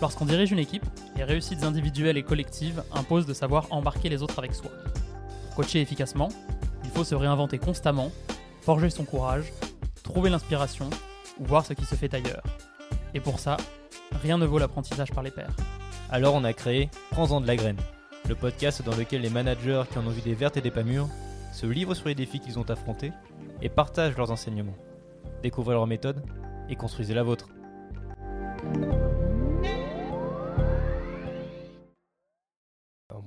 Lorsqu'on dirige une équipe, les réussites individuelles et collectives imposent de savoir embarquer les autres avec soi. Pour coacher efficacement, il faut se réinventer constamment, forger son courage, trouver l'inspiration ou voir ce qui se fait ailleurs. Et pour ça, rien ne vaut l'apprentissage par les pairs. Alors on a créé Prends-en de la graine, le podcast dans lequel les managers qui en ont vu des vertes et des pas mûres se livrent sur les défis qu'ils ont affrontés et partagent leurs enseignements. Découvrez leur méthode et construisez la vôtre.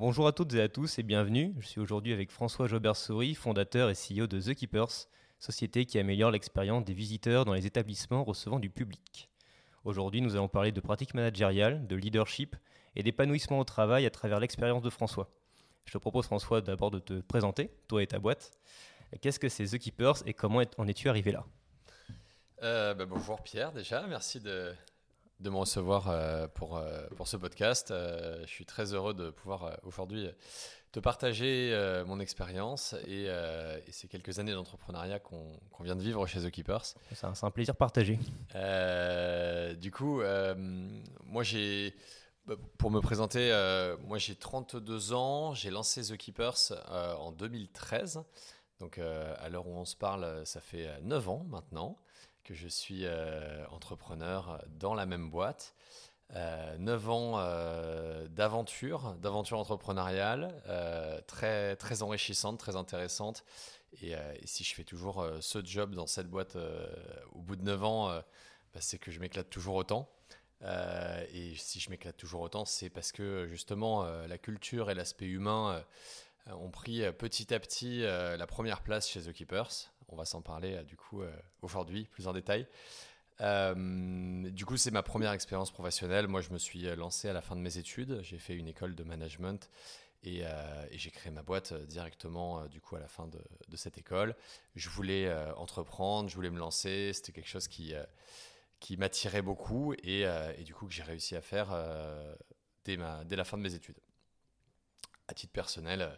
Bonjour à toutes et à tous et bienvenue. Je suis aujourd'hui avec François Jobert-Souris, fondateur et CEO de The Keepers, société qui améliore l'expérience des visiteurs dans les établissements recevant du public. Aujourd'hui, nous allons parler de pratiques managériales, de leadership et d'épanouissement au travail à travers l'expérience de François. Je te propose, François, d'abord de te présenter, toi et ta boîte. Qu'est-ce que c'est The Keepers et comment en es-tu arrivé là? Euh, bah, Bonjour Pierre, déjà. Merci de, de me recevoir euh, pour, euh, pour ce podcast. je suis très heureux de pouvoir aujourd'hui te partager mon expérience et, ces quelques années d'entrepreneuriat qu'on vient de vivre chez The Keepers. C'est un, un, plaisir partagé. du coup, moi j'ai bah, pour me présenter, euh, moi j'ai 32 ans, j'ai lancé The Keepers euh, en 2013. Donc euh, à l'heure où on se parle, ça fait 9 ans maintenant que je suis entrepreneur dans la même boîte. 9 ans d'aventure, d'aventure entrepreneuriale, très, très enrichissante, très intéressante. Et, si je fais toujours ce job dans cette boîte au bout de 9 ans, bah, c'est que je m'éclate toujours autant. Euh, et si je m'éclate toujours autant, c'est parce que justement euh, la culture et l'aspect humain euh, ont pris petit à petit la première place chez The Keepers. On va s'en parler du coup aujourd'hui plus en détail. du coup, c'est ma première expérience professionnelle. Moi, je me suis lancé à la fin de mes études. J'ai fait une école de management et, j'ai créé ma boîte directement du coup à la fin de, cette école. Je voulais entreprendre, je voulais me lancer. C'était quelque chose qui qui m'attirait beaucoup et, euh, du coup que j'ai réussi à faire euh, dès la fin de mes études. À titre personnel, euh,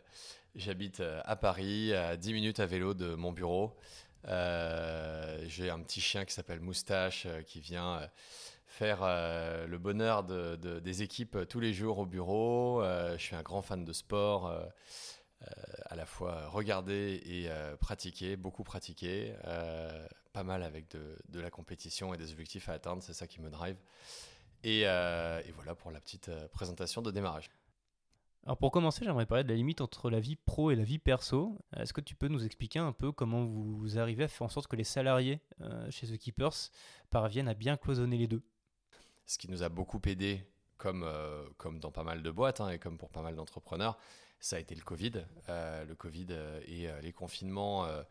j'habite à Paris, à 10 minutes à vélo de mon bureau. j'ai un petit chien qui s'appelle Moustache qui vient faire le bonheur de, des équipes tous les jours au bureau. je suis un grand fan de sport, à la fois regarder et pratiquer, beaucoup pratiquer pas mal avec de, la compétition et des objectifs à atteindre, c'est ça qui me drive. Et, euh, voilà pour la petite euh, présentation de démarrage. Alors pour commencer, j'aimerais parler de la limite entre la vie pro et la vie perso. Est-ce que tu peux nous expliquer un peu comment vous arrivez à faire en sorte que les salariés euh, chez The Keepers parviennent à bien cloisonner les deux? Ce qui nous a beaucoup aidé, comme, comme dans pas mal de boîtes hein, et comme pour pas mal d'entrepreneurs, ça a été le Covid. le Covid et les confinements euh,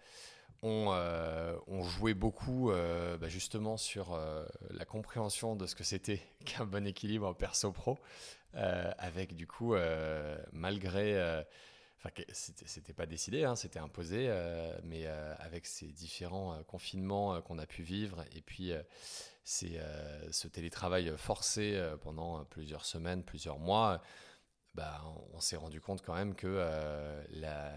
on, jouait beaucoup euh, bah, justement sur euh, la compréhension de ce que c'était qu'un bon équilibre perso-pro, avec du coup, malgré... Enfin, c'était pas décidé, hein, c'était imposé, mais avec ces différents confinements qu'on a pu vivre et puis ce télétravail forcé pendant plusieurs semaines, plusieurs mois, bah, on, s'est rendu compte quand même que la,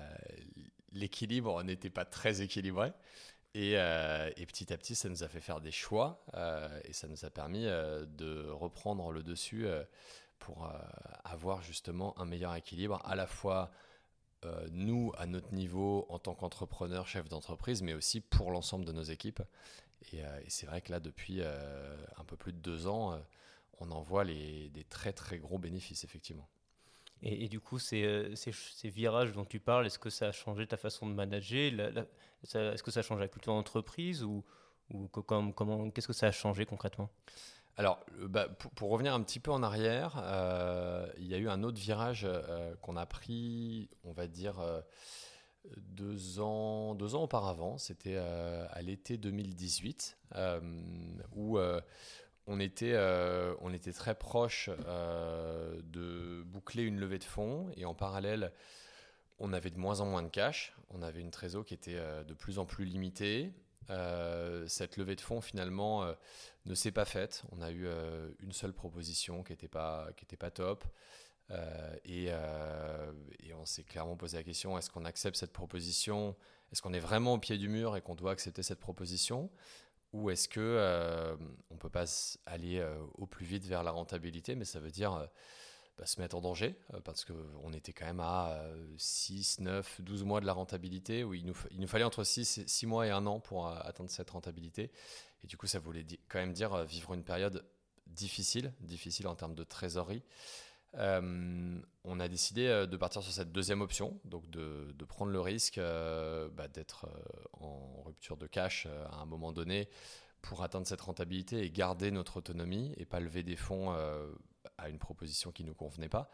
l'équilibre n'était pas très équilibré. Euh, et, petit à petit, ça nous a fait faire des choix euh, et ça nous a permis euh, de reprendre le dessus pour avoir justement un meilleur équilibre, à la fois nous, à notre niveau, en tant qu'entrepreneurs, chefs d'entreprise, mais aussi pour l'ensemble de nos équipes. Et, c'est vrai que là, depuis un peu plus de deux ans, on en voit des très très gros bénéfices, effectivement. Et, du coup, euh, ces, virages dont tu parles, est-ce que ça a changé ta façon de manager Est-ce que ça a changé la culture d'entreprise ou, ou comment, qu'est-ce que ça a changé concrètement? Alors, bah, pour, revenir un petit peu en arrière, euh, il y a eu un autre virage euh, qu'on a pris, on va dire, deux, ans, deux ans auparavant. C'était à l'été 2018, où on était, euh, on était très proche euh, de boucler une levée de fonds et en parallèle, on avait de moins en moins de cash. On avait une trésor qui était euh, de plus en plus limitée. cette levée de fonds finalement ne s'est pas faite. On a eu une seule proposition qui n'était pas, était pas top. Et, on s'est clairement posé la question est-ce qu'on accepte cette proposition? Est-ce qu'on est vraiment au pied du mur et qu'on doit accepter cette proposition? Ou est-ce que euh, on peut pas aller euh, au plus vite vers la rentabilité, mais ça veut dire euh, bah, se mettre en danger parce qu'on était quand même à 6, 9, 12 mois de la rentabilité où il nous, il nous fallait entre 6, 6 mois et un an pour atteindre cette rentabilité. Et du coup, ça voulait quand même dire vivre une période difficile, difficile en termes de trésorerie. Euh, on a décidé euh, de partir sur cette deuxième option, donc de, prendre le risque euh, bah, d'être en rupture de cash à un moment donné pour atteindre cette rentabilité et garder notre autonomie et pas lever des fonds à une proposition qui ne nous convenait pas.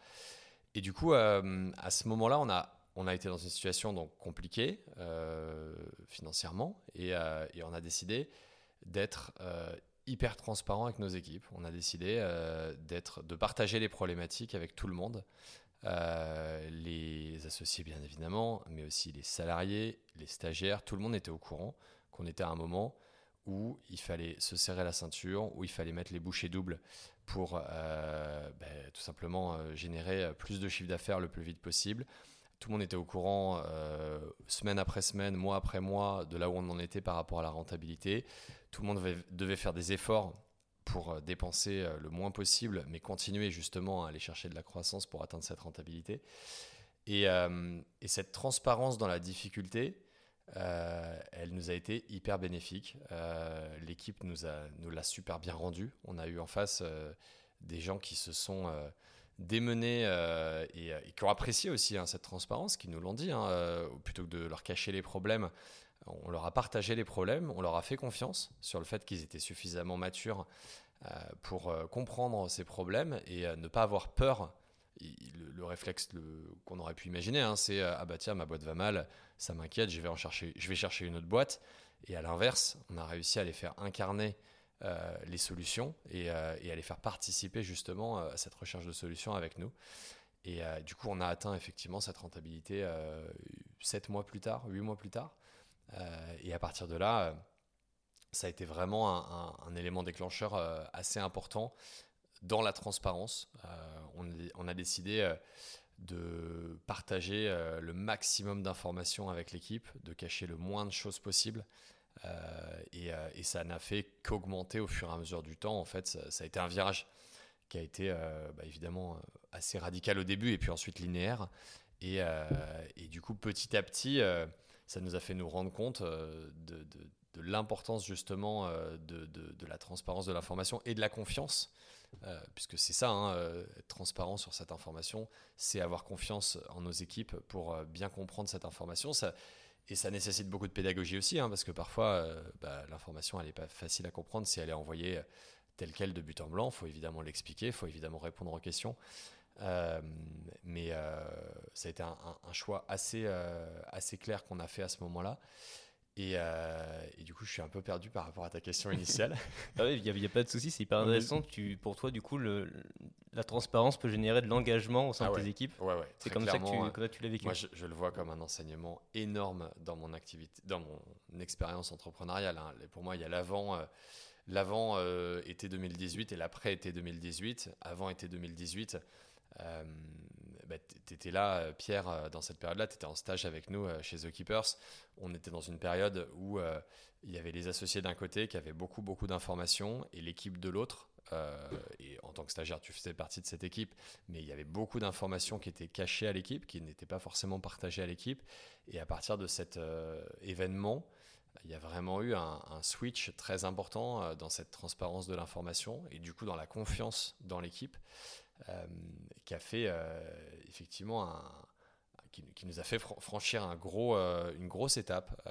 Et du coup, à ce moment-là, on a, on a été dans une situation donc compliquée financièrement et, et, on a décidé d'être hyper transparent avec nos équipes. On a décidé euh, d'être, de partager les problématiques avec tout le monde, euh, les associés bien évidemment, mais aussi les salariés, les stagiaires. Tout le monde était au courant qu'on était à un moment où il fallait se serrer la ceinture, où il fallait mettre les bouchées doubles pour euh, ben, tout simplement générer plus de chiffre d'affaires le plus vite possible. Tout le monde était au courant semaine après semaine, mois après mois de là où on en était par rapport à la rentabilité tout le monde devait, faire des efforts pour euh, dépenser euh, le moins possible, mais continuer justement à aller chercher de la croissance pour atteindre cette rentabilité. Et, euh, cette transparence dans la difficulté, elle nous a été hyper bénéfique. L'équipe nous, l'a super bien rendu. On a eu en face des gens qui se sont démenés et, qui ont apprécié aussi hein, cette transparence, qui nous l'ont dit, hein, plutôt que de leur cacher les problèmes. On leur a partagé les problèmes, on leur a fait confiance sur le fait qu'ils étaient suffisamment matures euh, pour euh, comprendre ces problèmes et euh, ne pas avoir peur. Le, réflexe qu'on aurait pu imaginer, hein, c'est ah bah tiens ma boîte va mal, ça m'inquiète, je vais en chercher, je vais chercher une autre boîte. Et à l'inverse, on a réussi à les faire incarner les solutions et, à les faire participer justement à cette recherche de solutions avec nous. Et du coup, on a atteint effectivement cette rentabilité 7 mois plus tard, 8 mois plus tard. Euh, et à partir de là, euh, ça a été vraiment un, élément déclencheur euh, assez important dans la transparence. On, a décidé de partager le maximum d'informations avec l'équipe, de cacher le moins de choses possible. Et, ça n'a fait qu'augmenter au fur et à mesure du temps. En fait, ça, a été un virage qui a été bah, évidemment assez radical au début et puis ensuite linéaire. Et, du coup, petit à petit, ça nous a fait nous rendre compte euh, de, l'importance justement euh, de, la transparence de l'information et de la confiance, euh, puisque c'est ça, hein, être transparent sur cette information, c'est avoir confiance en nos équipes pour bien comprendre cette information. Et ça nécessite beaucoup de pédagogie aussi, hein, parce que parfois, bah, l'information, elle n'est pas facile à comprendre si elle est envoyée telle qu'elle de but en blanc. Il faut évidemment l'expliquer, il faut évidemment répondre aux questions. Euh, mais euh, ça a été un, choix assez, euh, assez clair qu'on a fait à ce moment-là. Et, et, du coup, je suis un peu perdu par rapport à ta question initiale. ah il n'y a, pas de souci, c'est hyper intéressant. Tu, pour toi, du coup, le, la transparence peut générer de l'engagement au sein ah de tes équipes. Ouais, ouais, c'est comme ça que tu, l'as vécu. Moi, je, le vois comme un enseignement énorme dans mon activité, dans mon expérience entrepreneuriale. Hein. Pour moi, il y a l'avant. l'avant été 2018 et l'après été 2018. Avant été 2018, euh, bah, tu étais là, euh, Pierre, euh, dans cette période-là, tu étais en stage avec nous chez The Keepers. On était dans une période où il y avait les associés d'un côté qui avaient beaucoup, beaucoup d'informations et l'équipe de l'autre. et en tant que stagiaire, tu faisais partie de cette équipe, mais il y avait beaucoup d'informations qui étaient cachées à l'équipe, qui n'étaient pas forcément partagées à l'équipe. Et à partir de cet événement, il y a vraiment eu un switch très important dans cette transparence de l'information et du coup dans la confiance dans l'équipe. Euh, qui a fait euh, effectivement qui, nous a fait franchir un gros, euh, une grosse étape.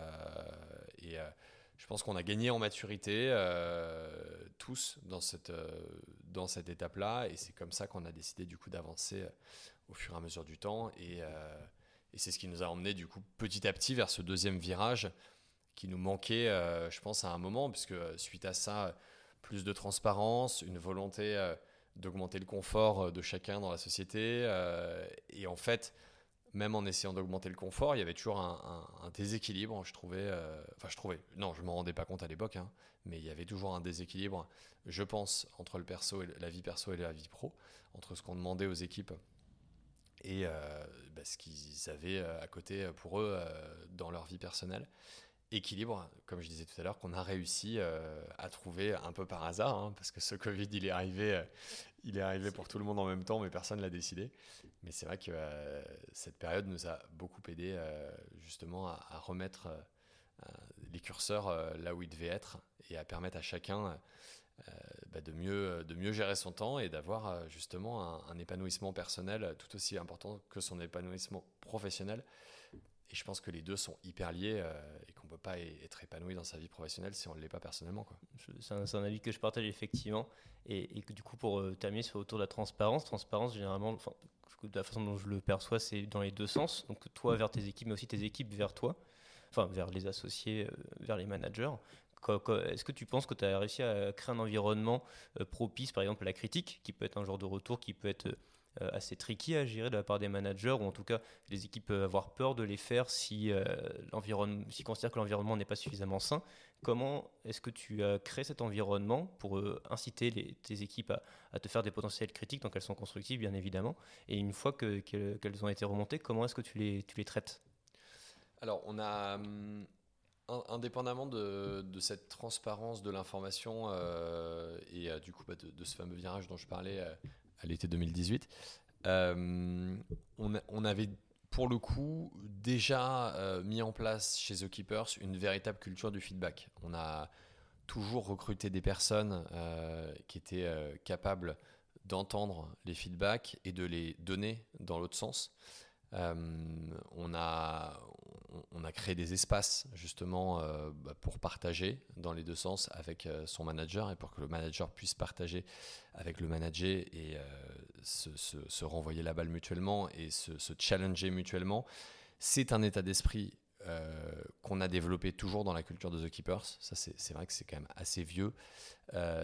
et je pense qu'on a gagné en maturité tous dans cette, cette étape-là. Et c'est comme ça qu'on a décidé du coup d'avancer au fur et à mesure du temps. Et, et c'est ce qui nous a emmené du coup petit à petit vers ce deuxième virage qui nous manquait, je pense, à un moment, puisque suite à ça, plus de transparence, une volonté d'augmenter le confort euh, de chacun dans la société. Euh, et en fait, même en essayant d'augmenter le confort, il y avait toujours un, déséquilibre, je trouvais. Euh, enfin, je trouvais. Non, je m'en rendais pas compte à l'époque, hein, mais il y avait toujours un déséquilibre, je pense, entre le perso et la vie perso et la vie pro, entre ce qu'on demandait aux équipes et bah, ce qu'ils avaient à côté pour eux dans leur vie personnelle. Équilibre, comme je disais tout à l'heure, qu'on a réussi à trouver un peu par hasard, hein, parce que ce Covid, il est arrivé, il est arrivé pour tout le monde en même temps, mais personne l'a décidé. Mais c'est vrai que cette période nous a beaucoup aidé justement à, remettre les curseurs là où ils devaient être et à permettre à chacun bah, de, mieux, de mieux gérer son temps et d'avoir justement un, épanouissement personnel tout aussi important que son épanouissement professionnel. Et je pense que les deux sont hyper liés et qu'on ne peut pas être épanoui dans sa vie professionnelle si on ne l'est pas personnellement. C'est un, avis que je partage effectivement. Et, du coup, pour terminer sur autour de la transparence, transparence généralement, de la façon dont je le perçois, c'est dans les deux sens. Donc toi vers tes équipes, mais aussi tes équipes vers toi, enfin vers les associés, vers les managers. Est-ce que tu penses que tu as réussi à créer un environnement euh, propice, par exemple, à la critique, qui peut être un genre de retour qui peut être euh, assez tricky à gérer de la part des managers, ou en tout cas, les équipes peuvent avoir peur de les faire si euh, l'environnement, s'ils considèrent que l'environnement n'est pas suffisamment sain. Comment est-ce que tu as créé cet environnement pour inciter tes équipes à, te faire des potentiels critiques, donc elles sont constructives bien évidemment, et une fois qu'elles ont été remontées, comment est-ce que tu les, tu les traites? Alors, on a, indépendamment de, cette transparence de l'information euh, et euh, du coup bah, de, ce fameux virage dont je parlais euh, à l'été 2018, on, avait pour le coup déjà mis en place chez The Keepers une véritable culture du feedback. On a toujours recruté des personnes qui étaient capables d'entendre les feedbacks et de les donner dans l'autre sens. on, a, on a créé des espaces justement euh, bah, pour partager dans les deux sens avec euh, son manager et pour que le manager puisse partager avec le manager et euh, se, renvoyer la balle mutuellement et se, challenger mutuellement. C'est un état d'esprit qu'on a développé toujours dans la culture de The Keepers. Ça, c'est vrai que c'est quand même assez vieux,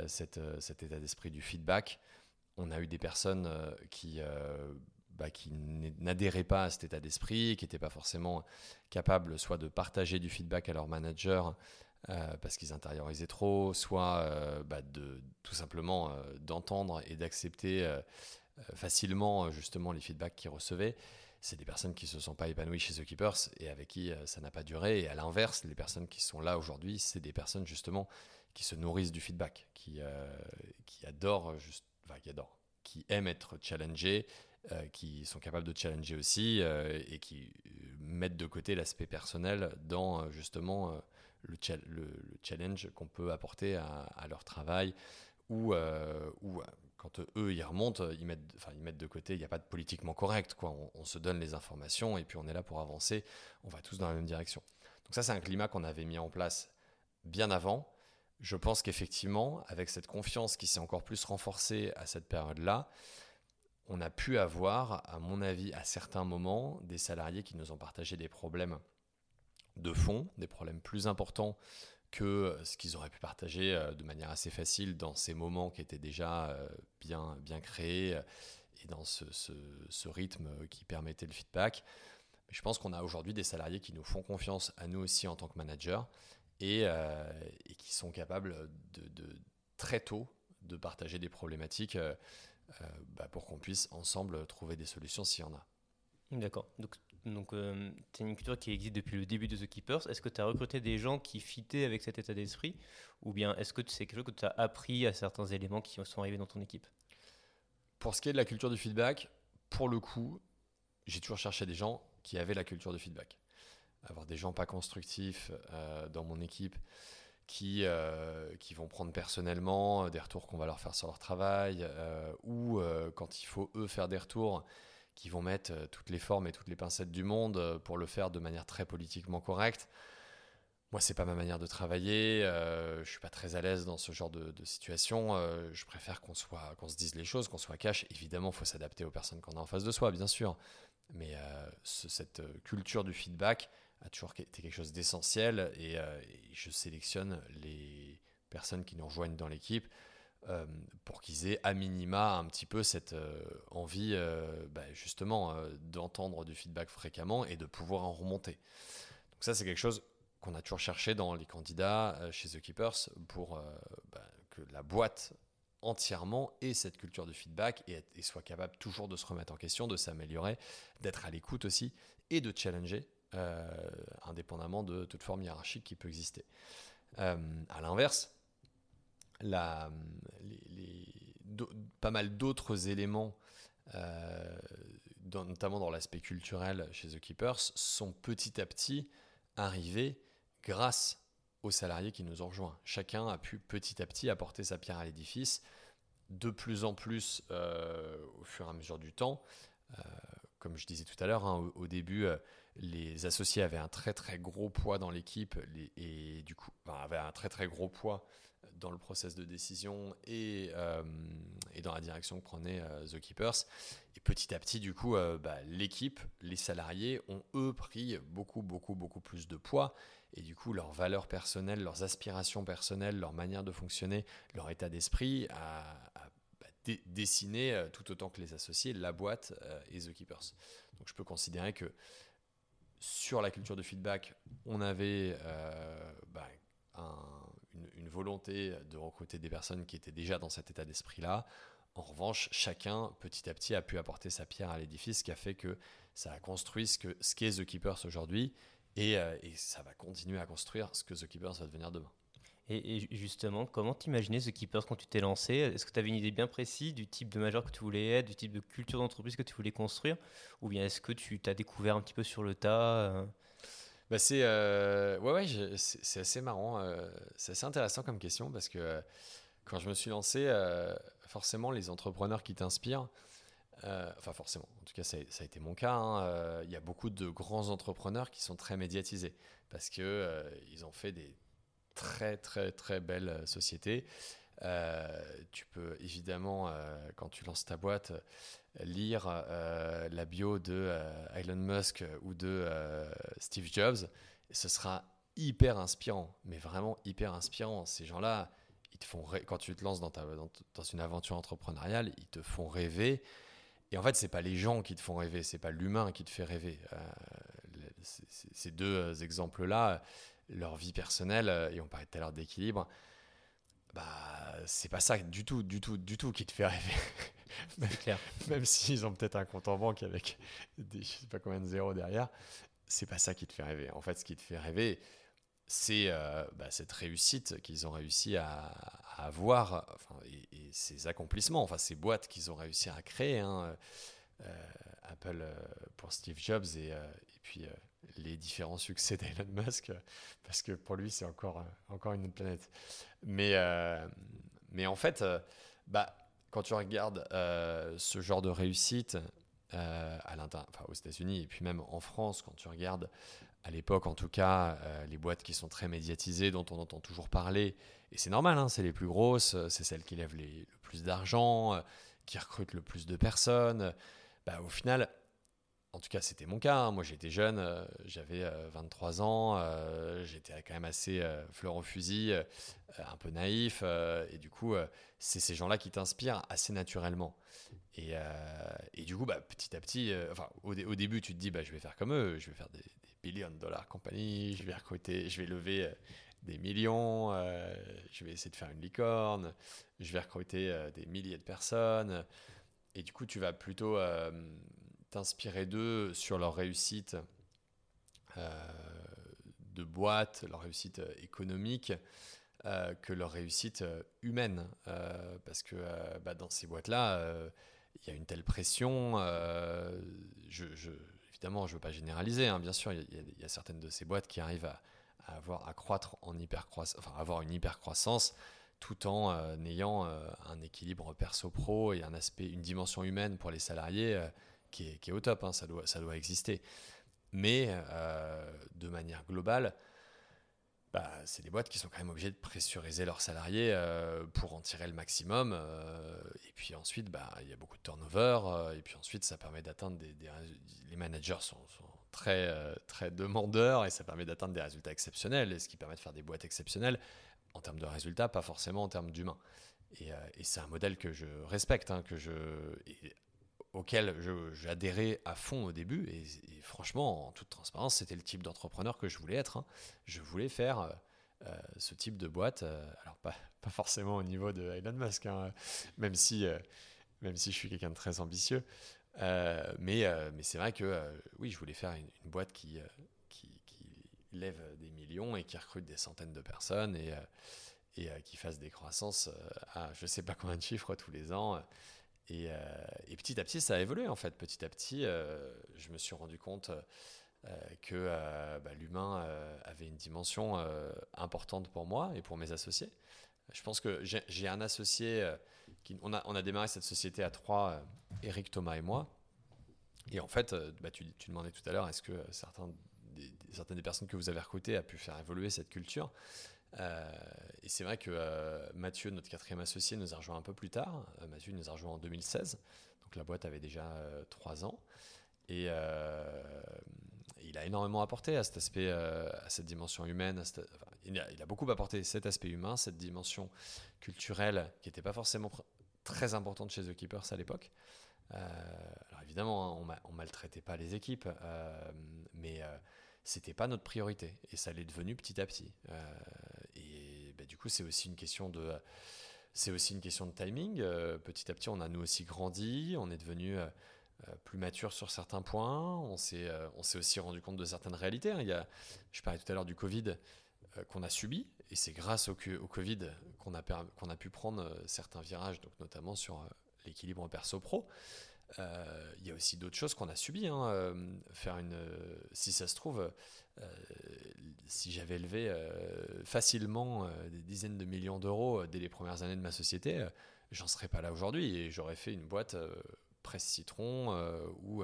cet état d'esprit du feedback. On a eu des personnes qui bah, qui n'adhéraient pas à cet état d'esprit, qui n'étaient pas forcément capables soit de partager du feedback à leur manager euh, parce qu'ils intériorisaient trop, soit euh, bah, de tout simplement euh, d'entendre et d'accepter facilement justement les feedbacks qu'ils recevaient. C'est des personnes qui ne se sont pas épanouies chez The Keepers et avec qui ça n'a pas duré. Et à l'inverse, les personnes qui sont là aujourd'hui, c'est des personnes justement qui se nourrissent du feedback, qui, adorent, juste, qui adorent, qui aiment être challengées euh, qui sont capables de challenger aussi euh, et qui euh, mettent de côté l'aspect personnel dans justement le, le, challenge qu'on peut apporter à, leur travail ou, quand eux ils remontent, ils mettent, enfin, ils mettent de côté, il n'y a pas de politiquement correct, quoi. On, se donne les informations et puis on est là pour avancer, on va tous dans la même direction. Donc ça c'est un climat qu'on avait mis en place bien avant. Je pense qu'effectivement, avec cette confiance qui s'est encore plus renforcée à cette période-là, on a pu avoir, à mon avis, à certains moments, des salariés qui nous ont partagé des problèmes de fond, des problèmes plus importants que ce qu'ils auraient pu partager euh, de manière assez facile dans ces moments qui étaient déjà euh, bien, bien créés euh, et dans ce, rythme qui permettait le feedback. je pense qu'on a aujourd'hui des salariés qui nous font confiance à nous aussi en tant que manager et, qui sont capables de, très tôt de partager des problématiques bah, pour qu'on puisse ensemble trouver des solutions s'il y en a. D'accord. Donc, donc euh, une culture qui existe depuis le début de The Keepers. Est-ce que tu as recruté des gens qui fitaient avec cet état d'esprit? Ou bien est-ce que c'est quelque chose que tu as appris à certains éléments qui sont arrivés dans ton équipe? Pour ce qui est de la culture du feedback, pour le coup, j'ai toujours cherché des gens qui avaient la culture du feedback. Avoir des gens pas constructifs euh, dans mon équipe, qui, euh, qui vont prendre personnellement euh, des retours qu'on va leur faire sur leur travail, euh, ou quand il faut eux faire des retours, qui vont mettre toutes les formes et toutes les pincettes du monde pour le faire de manière très politiquement correcte. Moi, c'est pas ma manière de travailler. je suis pas très à l'aise dans ce genre de, situation. je préfère qu'on soit, se dise les choses, qu'on soit cash. Évidemment, il faut s'adapter aux personnes qu'on a en face de soi, bien sûr. Mais cette culture du feedback, a toujours été quelque chose d'essentiel euh, et, je sélectionne les personnes qui nous rejoignent dans l'équipe euh, pour qu'ils aient à minima un petit peu cette euh, envie bah, justement d'entendre du feedback fréquemment et de pouvoir en remonter. Donc ça c'est quelque chose qu'on a toujours cherché dans les candidats chez The Keepers pour bah, que la boîte entièrement ait cette culture de feedback et, et, soit capable toujours de se remettre en question, de s'améliorer, d'être à l'écoute aussi et de challenger indépendamment de toute forme hiérarchique qui peut exister. à l'inverse, pas mal d'autres éléments, notamment dans l'aspect culturel chez The Keepers, sont petit à petit arrivés grâce aux salariés qui nous ont rejoints. Chacun a pu petit à petit apporter sa pierre à l'édifice, de plus en plus euh, au fur et à mesure du temps. Euh, comme je disais tout à l'heure, hein, au, début, euh, les associés avaient un très très gros poids dans l'équipe et du coup avaient un très très gros poids dans le process de décision et, et dans la direction que prenait The Keepers. Et petit à petit, du coup, bah, l'équipe, les salariés ont eux pris beaucoup beaucoup beaucoup plus de poids et du coup leurs valeurs personnelles, leurs aspirations personnelles, leur manière de fonctionner, leur état d'esprit a, dessiné euh, tout autant que les associés la boîte euh, et The Keepers. Donc je peux considérer que sur la culture de feedback, on avait euh, bah, une, volonté de recruter des personnes qui étaient déjà dans cet état d'esprit-là. En revanche, chacun, petit à petit, a pu apporter sa pierre à l'édifice, ce qui a fait que ça a construit ce qu'est ce The Keepers aujourd'hui. Euh, et, ça va continuer à construire ce que The Keepers va devenir demain. Et, justement, comment t'imaginais The Keepers quand tu t'es lancé? Est-ce que tu avais une idée bien précise du type de major que tu voulais être, du type de culture d'entreprise que tu voulais construire? Ou bien est-ce que tu t'as découvert un petit peu sur le tas euh? bah c'est euh, ouais, ouais c'est assez marrant, c'est assez intéressant comme question parce que quand je me suis lancé, forcément les entrepreneurs qui t'inspirent, euh, enfin, forcément. En tout cas, ça, a été mon cas. Hein. Euh, il y a beaucoup de grands entrepreneurs qui sont très médiatisés parce que euh, ils ont fait des très, très, très belles sociétés. tu peux évidemment, quand tu lances ta boîte, lire la bio de Elon Musk ou de Steve Jobs. ce sera hyper inspirant, mais vraiment hyper inspirant. Ces gens-là, ils te font quand tu te lances dans, dans, une aventure entrepreneuriale, ils te font rêver. Et en fait, c'est pas les gens qui te font rêver, c'est pas l'humain qui te fait rêver. Euh, ces deux euh, exemples-là, leur vie personnelle, euh, et on parlait tout à l'heure d'équilibre, bah, c'est pas ça du tout, du tout, du tout qui te fait rêver. C'est clair. Même s'ils ont peut-être un compte en banque avec des, je sais pas combien de zéros derrière, c'est pas ça qui te fait rêver. En fait, ce qui te fait rêver, c'est bah, cette réussite qu'ils ont réussi à, avoir enfin, et, ces accomplissements, enfin ces boîtes qu'ils ont réussi à créer. Hein, euh, Apple euh, pour Steve Jobs et, euh, et puis les différents succès d'Elon Musk, parce que pour lui, c'est encore, encore une autre planète. Mais, mais en fait, bah, quand tu regardes ce genre de réussite à enfin, aux États-Unis et puis même en France, quand tu regardes à l'époque en tout cas, les boîtes qui sont très médiatisées, dont on entend toujours parler, et c'est normal, hein, c'est les plus grosses, c'est celles qui lèvent le plus d'argent, euh, qui recrutent le plus de personnes. Bah, au final, en tout cas, c'était mon cas. Hein. Moi, j'étais jeune, euh, j'avais 23 euh, ans, j'étais quand même assez fleur au fusil, un peu naïf. et du coup, c'est ces gens-là qui t'inspirent assez naturellement. Et, du coup, bah, petit à petit, enfin, au, début, tu te dis, bah, je vais faire comme eux, je vais faire des, des billions de dollars compagnie, je vais recruter, je vais lever des millions, euh, je vais essayer de faire une licorne, je vais recruter euh, des milliers de personnes. Et du coup, tu vas plutôt euh, t'inspirer d'eux sur leur réussite de boîte, leur réussite économique, que leur réussite humaine. parce que bah, dans ces boîtes-là, il y a une telle pression. Évidemment, je ne veux pas généraliser, hein, bien sûr, il y, a certaines de ces boîtes qui arrivent à avoir à croître en enfin avoir une hypercroissance tout en euh, ayant euh, un équilibre perso-pro et un aspect, une dimension humaine pour les salariés euh, qui, est, au top, hein, ça, doit, exister. Mais de manière globale, bah, c'est des boîtes qui sont quand même obligées de pressuriser leurs salariés pour en tirer le maximum. et puis ensuite, bah, il y a beaucoup de turnover. et puis ensuite, ça permet d'atteindre des, Les managers sont très, euh, très demandeur et ça permet d'atteindre des résultats exceptionnels, et ce qui permet de faire des boîtes exceptionnelles en termes de résultats, pas forcément en termes d'humains. Et, euh, et c'est un modèle que je respecte, hein, que je, auquel j'adhérais à fond au début. Et, franchement, en toute transparence, c'était le type d'entrepreneur que je voulais être. Hein. Je voulais faire euh, ce type de boîte. alors, pas, pas, forcément au niveau de Elon Musk, hein, même, si, même si je suis quelqu'un de très ambitieux. Euh, mais, euh, mais c'est vrai que euh, oui, je voulais faire une, boîte qui, lève des millions et qui recrute des centaines de personnes et, et qui fasse des croissances à je sais pas combien de chiffres tous les ans. Et, et, petit à petit, ça a évolué en fait. Petit à petit, je me suis rendu compte que bah, l'humain avait une dimension importante pour moi et pour mes associés. Je pense que j'ai un associé, qui, on, a, démarré cette société à trois, Eric, Thomas et moi. Et en fait, euh, bah, tu, demandais tout à l'heure, est-ce que certains certaines des personnes que vous avez recrutées a pu faire évoluer cette culture? euh, Et c'est vrai que euh, Mathieu, notre quatrième associé, nous a rejoint un peu plus tard. Mathieu nous a rejoint en 2016, donc la boîte avait déjà trois ans. Et il a énormément apporté à cet aspect, à cette dimension humaine. il, a, beaucoup apporté cet aspect humain, cette dimension culturelle qui n'était pas forcément très importante chez The Keepers à l'époque. Euh, alors évidemment, hein, on, ne maltraitait pas les équipes, euh, mais euh, c'était pas notre priorité et ça l'est devenu petit à petit. et bah, du coup, c'est aussi une question de c'est aussi une question de timing. petit à petit, on a nous aussi grandi, on est devenu plus mature sur certains points. On s'est, aussi rendu compte de certaines réalités. Hein. Il y a, je parlais tout à l'heure du Covid qu'on a subi, et c'est grâce au, Covid qu'on a, qu'on a pu prendre certains virages, donc notamment sur l'équilibre perso-pro. Euh, il y a aussi d'autres choses qu'on a subies. Hein. Euh, faire une, si ça se trouve, euh, si j'avais élevé facilement des dizaines de millions d'euros dès les premières années de ma société, j'en serais pas là aujourd'hui et j'aurais fait une boîte presse citron où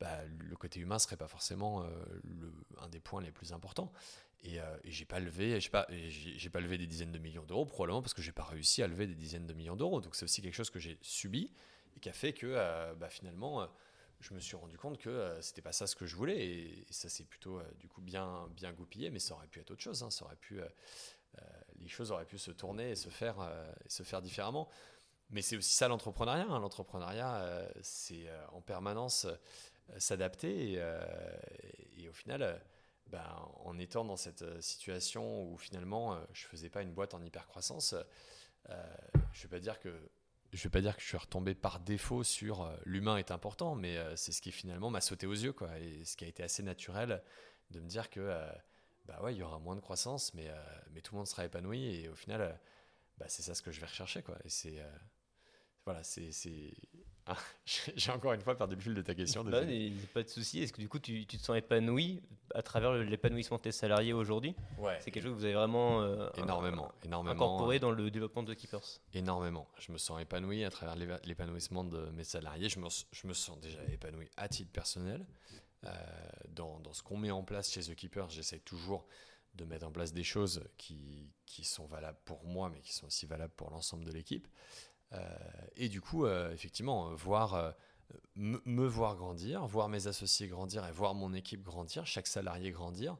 bah, le côté humain serait pas forcément un des points les plus importants. Et, et j'ai pas levé, j'ai pas levé des dizaines de millions d'euros probablement parce que j'ai pas réussi à lever des dizaines de millions d'euros. Donc c'est aussi quelque chose que j'ai subi et qui a fait que euh, bah, finalement, euh, je me suis rendu compte que euh, c'était pas ça ce que je voulais et, ça s'est plutôt du coup bien goupillé, mais ça aurait pu être autre chose. Hein. ça aurait pu, les choses auraient pu se tourner et se faire différemment. Mais c'est aussi ça l'entrepreneuriat. Hein. L'entrepreneuriat, c'est en permanence s'adapter et, au final. Ben, en étant dans cette situation où finalement je faisais pas une boîte en hyper croissance, je ne vais pas dire que je vais pas dire que je suis retombé par défaut sur euh, l'humain est important, mais euh, c'est ce qui finalement m'a sauté aux yeux, quoi, et ce qui a été assez naturel de me dire que euh, bah ouais, il y aura moins de croissance, mais, mais tout le monde sera épanoui, et au final, bah, c'est ça ce que je vais rechercher, quoi. Et c'est voilà, c'est ah, J'ai encore une fois perdu le fil de ta question. Bah, pas de souci. Est-ce que du coup, tu, tu, te sens épanoui à travers l'épanouissement de tes salariés aujourd'hui? Ouais. C'est quelque chose que vous avez vraiment euh, énormément, énormément incorporé dans le développement de Keepers? Énormément. Je me sens épanoui à travers l'épanouissement de mes salariés. Je me, je me, sens déjà épanoui à titre personnel. Euh, dans, dans, ce qu'on met en place chez The Keepers, j'essaie toujours de mettre en place des choses qui, qui, sont valables pour moi, mais qui sont aussi valables pour l'ensemble de l'équipe. Euh, et du coup, euh, effectivement, voir euh, me voir grandir, voir mes associés grandir et voir mon équipe grandir, chaque salarié grandir,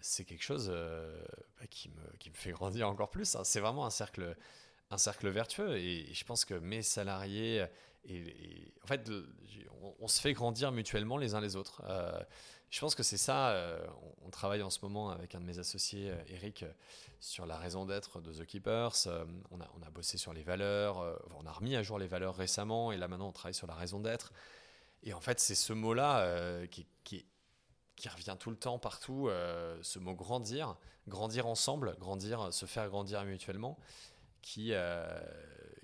c'est quelque chose bah, qui, me, fait grandir encore plus. Hein. C'est vraiment un cercle, vertueux et, je pense que mes salariés, et, en fait, on, se fait grandir mutuellement les uns les autres. Je pense que c'est ça. Euh, on, travaille en ce moment avec un de mes associés, euh, Eric, euh, sur la raison d'être de The Keepers. on, a, on, a, bossé sur les valeurs. on a remis à jour les valeurs récemment. Et là, maintenant, on travaille sur la raison d'être. Et en fait, c'est ce mot-là qui, qui, revient tout le temps, partout. ce mot grandir. Grandir ensemble. Grandir, se faire grandir mutuellement. Qui,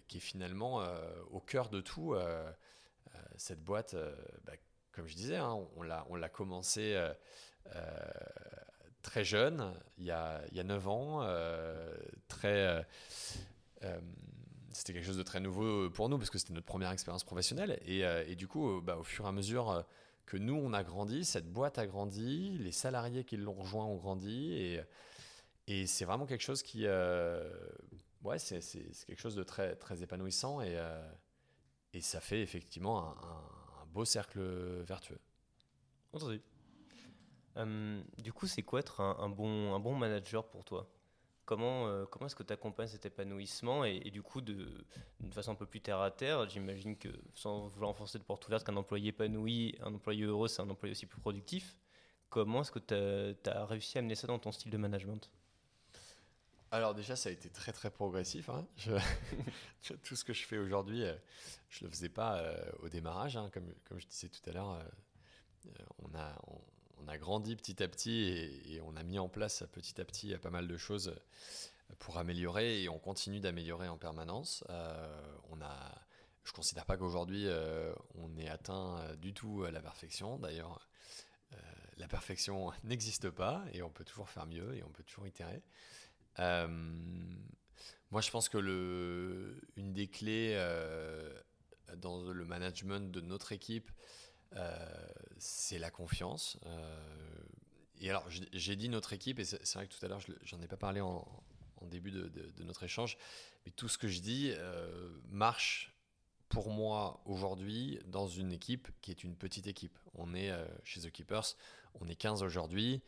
qui est finalement au cœur de tout. cette boîte, bah, comme je disais, hein, on l'a commencé euh, euh, très jeune, il y a, il y a 9 ans, euh, très c'était quelque chose de très nouveau pour nous parce que c'était notre première expérience professionnelle. Et, du coup, bah, au fur et à mesure que nous, on a grandi, cette boîte a grandi, les salariés qui l'ont rejoint ont grandi. Et, et c'est vraiment quelque chose qui. ouais, c'est quelque chose de très, très épanouissant. Et, et ça fait effectivement un beau cercle vertueux. Entendu. Euh, du coup, c'est quoi être un, bon, un bon manager pour toi? Comment, euh, comment est-ce que tu accompagnes cet épanouissement et, du coup, d'une façon un peu plus terre à terre, j'imagine que sans vouloir enfoncer de porte ouverte, qu'un employé épanoui, un employé heureux, c'est un employé aussi plus productif. Comment est-ce que tu as, réussi à amener ça dans ton style de management? Alors déjà, ça a été très très progressif. Hein. tout ce que je fais aujourd'hui, euh, je ne le faisais pas euh, au démarrage. Hein. Comme, comme je disais tout à l'heure, euh, on, a, on, a grandi petit à petit et, on a mis en place petit à petit pas mal de choses pour améliorer et on continue d'améliorer en permanence. on a, je ne considère pas qu'aujourd'hui on ait atteint du tout la perfection. D'ailleurs, la perfection n'existe pas et on peut toujours faire mieux et on peut toujours itérer. Euh, moi, je pense que le, une des clés euh, dans le management de notre équipe, euh, c'est la confiance. et alors, j'ai dit notre équipe, et c'est vrai que tout à l'heure, j'en ai pas parlé en, début de, de, notre échange, mais tout ce que je dis marche pour moi aujourd'hui dans une équipe qui est une petite équipe. On est chez The Keepers, on est 15 aujourd'hui.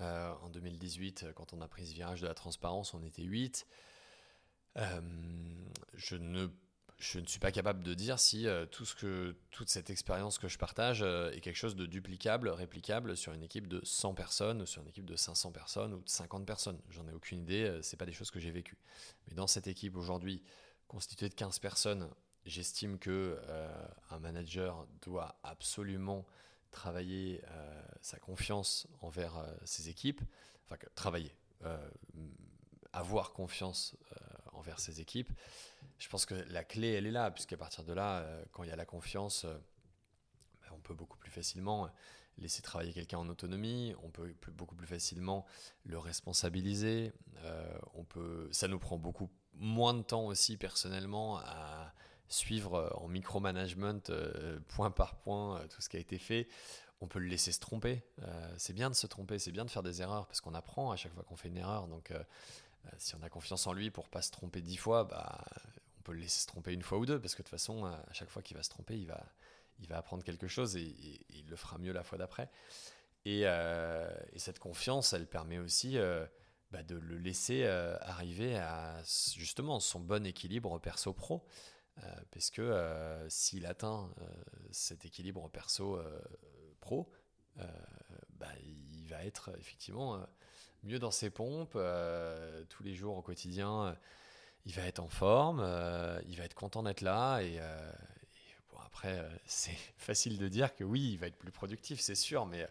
Euh, en 2018, quand on a pris ce virage de la transparence, on était 8. Euh, je, ne, suis pas capable de dire si euh, tout ce que, toute cette expérience que je partage est quelque chose de duplicable, réplicable sur une équipe de 100 personnes, sur une équipe de 500 personnes ou de 50 personnes. J'en ai aucune idée, ce pas des choses que j'ai vécues. Mais dans cette équipe aujourd'hui, constituée de 15 personnes, j'estime que un manager doit absolument travailler euh, sa confiance envers euh, ses équipes, enfin travailler, euh, avoir confiance envers ses équipes. Je pense que la clé, elle est là, puisqu'à partir de là, quand il y a la confiance, ben, on peut beaucoup plus facilement laisser travailler quelqu'un en autonomie, on peut beaucoup plus facilement le responsabiliser, on peut, ça nous prend beaucoup moins de temps aussi personnellement à suivre euh, en micromanagement euh, point par point euh, tout ce qui a été fait. On peut le laisser se tromper. c'est bien de se tromper, c'est bien de faire des erreurs parce qu'on apprend à chaque fois qu'on fait une erreur. Donc, si on a confiance en lui pour pas se tromper dix fois, bah, on peut le laisser se tromper une fois ou deux parce que de toute façon, à chaque fois qu'il va se tromper, il va, il va apprendre quelque chose et, il le fera mieux la fois d'après. Et, cette confiance, elle permet aussi bah, de le laisser arriver à justement son bon équilibre perso-pro. Euh, parce que euh, s'il atteint euh, cet équilibre perso-pro, bah, il va être effectivement mieux dans ses pompes, tous les jours au quotidien, il va être en forme, il va être content d'être là et, après, c'est facile de dire que oui, il va être plus productif, c'est sûr, mais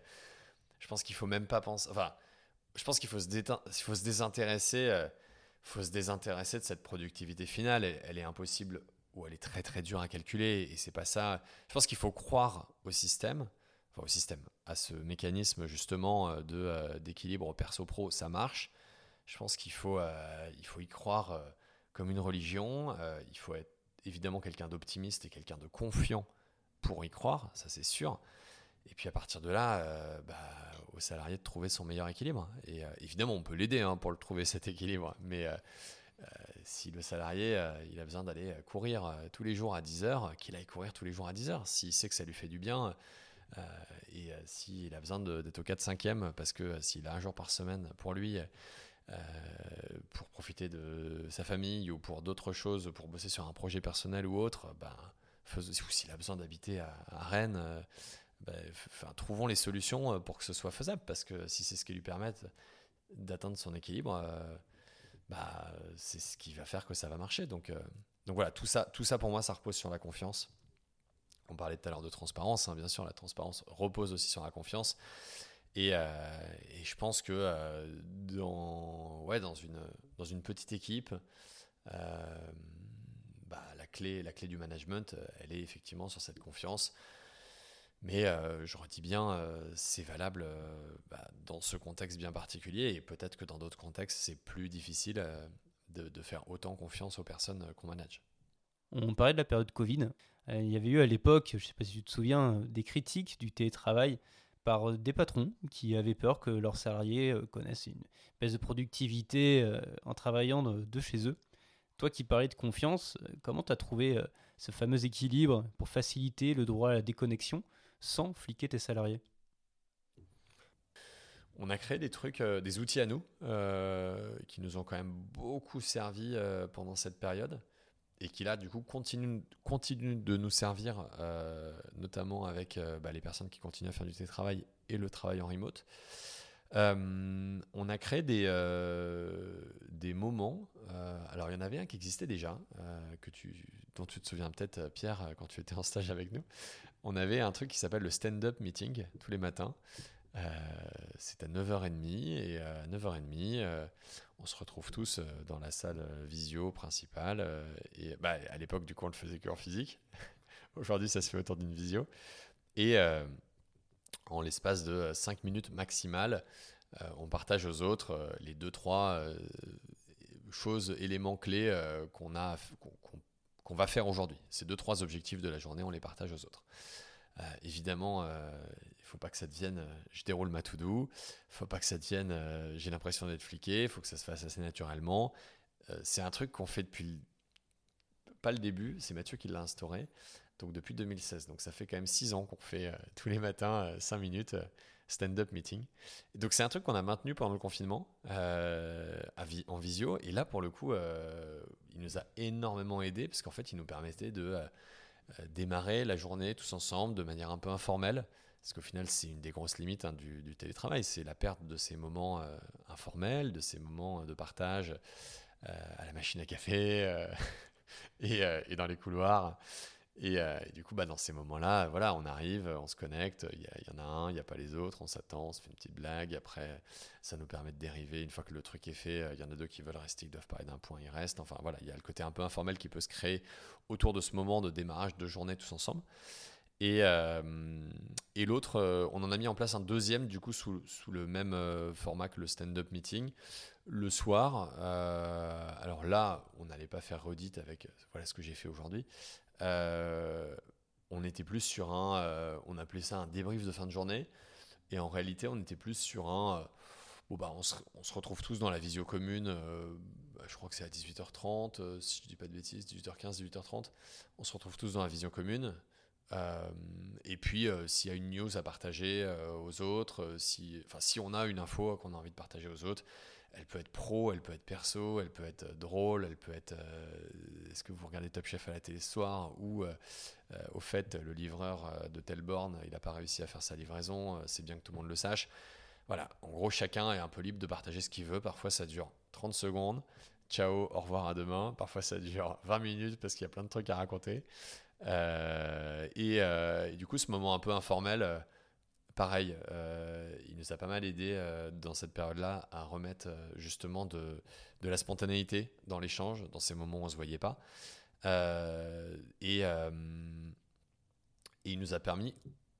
je pense qu'il faut même pas penser. Enfin, je pense qu'il faut, faut se désintéresser. faut se désintéresser de cette productivité finale. elle est impossible où elle est très très dure à calculer et c'est pas ça. Je pense qu'il faut croire au système, enfin au système, à ce mécanisme justement euh, de euh, d'équilibre perso-pro, ça marche. Je pense qu'il faut euh, il faut y croire comme une religion. il faut être évidemment quelqu'un d'optimiste et quelqu'un de confiant pour y croire, ça c'est sûr. Et puis à partir de là, bah, au salarié de trouver son meilleur équilibre. Et évidemment, on peut l'aider hein, pour le trouver cet équilibre, mais euh, si le salarié euh, il a besoin d'aller courir euh, tous les jours à 10 heures, qu'il aille courir tous les jours à 10 heures. S'il sait que ça lui fait du bien, et s'il a besoin d'être au 4-5e, parce que s'il a un jour par semaine pour lui, pour profiter de sa famille ou pour d'autres choses, pour bosser sur un projet personnel ou autre, ben, ou s'il a besoin d'habiter à, Rennes, ben, trouvons les solutions pour que ce soit faisable, parce que si c'est ce qui lui permet d'atteindre son équilibre, bah, c'est ce qui va faire que ça va marcher. Donc, euh, voilà, tout ça, ça pour moi, ça repose sur la confiance. On parlait tout à l'heure de transparence, hein, bien sûr, la transparence repose aussi sur la confiance. Et, euh, je pense que euh, dans une petite équipe, bah, la, clé, la clé du management, elle est effectivement sur cette confiance. Mais euh, je redis bien, euh, c'est valable euh, bah, dans ce contexte bien particulier et peut-être que dans d'autres contextes, c'est plus difficile de, faire autant confiance aux personnes qu'on manage. On parlait de la période Covid. il y avait eu à l'époque, je ne sais pas si tu te souviens, des critiques du télétravail par des patrons qui avaient peur que leurs salariés connaissent une baisse de productivité en travaillant de, chez eux. Toi qui parlais de confiance, comment tu as trouvé ce fameux équilibre pour faciliter le droit à la déconnexion sans fliquer tes salariés on a créé des trucs, euh, des outils à nous, euh, qui nous ont quand même beaucoup servi euh, pendant cette période, et qui là, du coup, continuent, de nous servir, notamment avec bah, les personnes qui continuent à faire du télétravail et le travail en remote. on a créé des, moments, alors il y en avait un qui existait déjà, dont tu te souviens peut-être, Pierre, quand tu étais en stage avec nous, on avait un truc qui s'appelle le stand-up meeting tous les matins. c'est à 9h30 et à 9h30, on se retrouve tous dans la salle visio principale. et bah, à l'époque, du coup, on le faisait que en physique. Aujourd'hui, ça se fait autour d'une visio. Et en l'espace de 5 minutes maximales, on partage aux autres les 2-3 choses, éléments clés qu'on a, va faire aujourd'hui. Ces deux, trois objectifs de la journée, on les partage aux autres. évidemment, faut pas que ça devienne euh, je déroule ma to-do, faut pas que ça devienne euh, j'ai l'impression d'être fliqué, il faut que ça se fasse assez naturellement. Euh, c'est un truc qu'on fait depuis pas le début, c'est Mathieu qui l'a instauré, donc depuis 2016. Donc ça fait quand même six ans qu'on fait tous les matins 5 minutes stand-up meeting. donc c'est un truc qu'on a maintenu pendant le confinement en visio. Et là, pour le coup, il nous a énormément aidé parce qu'en fait, il nous permettait de démarrer la journée tous ensemble de manière un peu informelle. Parce qu'au final, c'est une des grosses limites hein, du, télétravail, c'est la perte de ces moments euh, informels, de ces moments de partage euh, à la machine à café euh, et, dans les couloirs. Et, du coup, bah, dans ces moments-là, voilà, on arrive, on se connecte, il y, en a un, il n'y a pas les autres, on s'attend, on se fait une petite blague. Après, ça nous permet de dériver. Une fois que le truc est fait, il y en a deux qui veulent rester, qui doivent parler d'un point, ils restent. Enfin voilà, il y a le côté un peu informel qui peut se créer autour de ce moment de démarrage de journée tous ensemble. Et, euh, et l'autre, euh, on en a mis en place un deuxième, du coup, sous, sous le même euh, format que le stand-up meeting, le soir. alors là, on n'allait pas faire redite avec voilà ce que j'ai fait aujourd'hui. On était plus sur un, on appelait ça un débrief de fin de journée. Et en réalité, on était plus sur un, bon bah, on se, retrouve tous dans la visio commune. Bah, je crois que c'est à 18h30, si je dis pas de bêtises, 18h15, 18h30. On se retrouve tous dans la visio commune. Euh, et puis, euh, s'il y a une news à partager euh, aux autres, si, si on a une info qu'on a envie de partager aux autres, elle peut être pro, elle peut être perso, elle peut être drôle, elle peut être est-ce que vous regardez Top Chef à la télé soir ou au fait le livreur de telle borne il n'a pas réussi à faire sa livraison, c'est bien que tout le monde le sache. Voilà, en gros chacun est un peu libre de partager ce qu'il veut, parfois ça dure 30 secondes, ciao, au revoir à demain, parfois ça dure 20 minutes parce qu'il y a plein de trucs à raconter. Euh, euh, et, du coup, ce moment un peu informel, euh, pareil, il nous a pas mal aidé dans cette période-là à remettre justement de, la spontanéité dans l'échange, dans ces moments où on se voyait pas. et, il nous a permis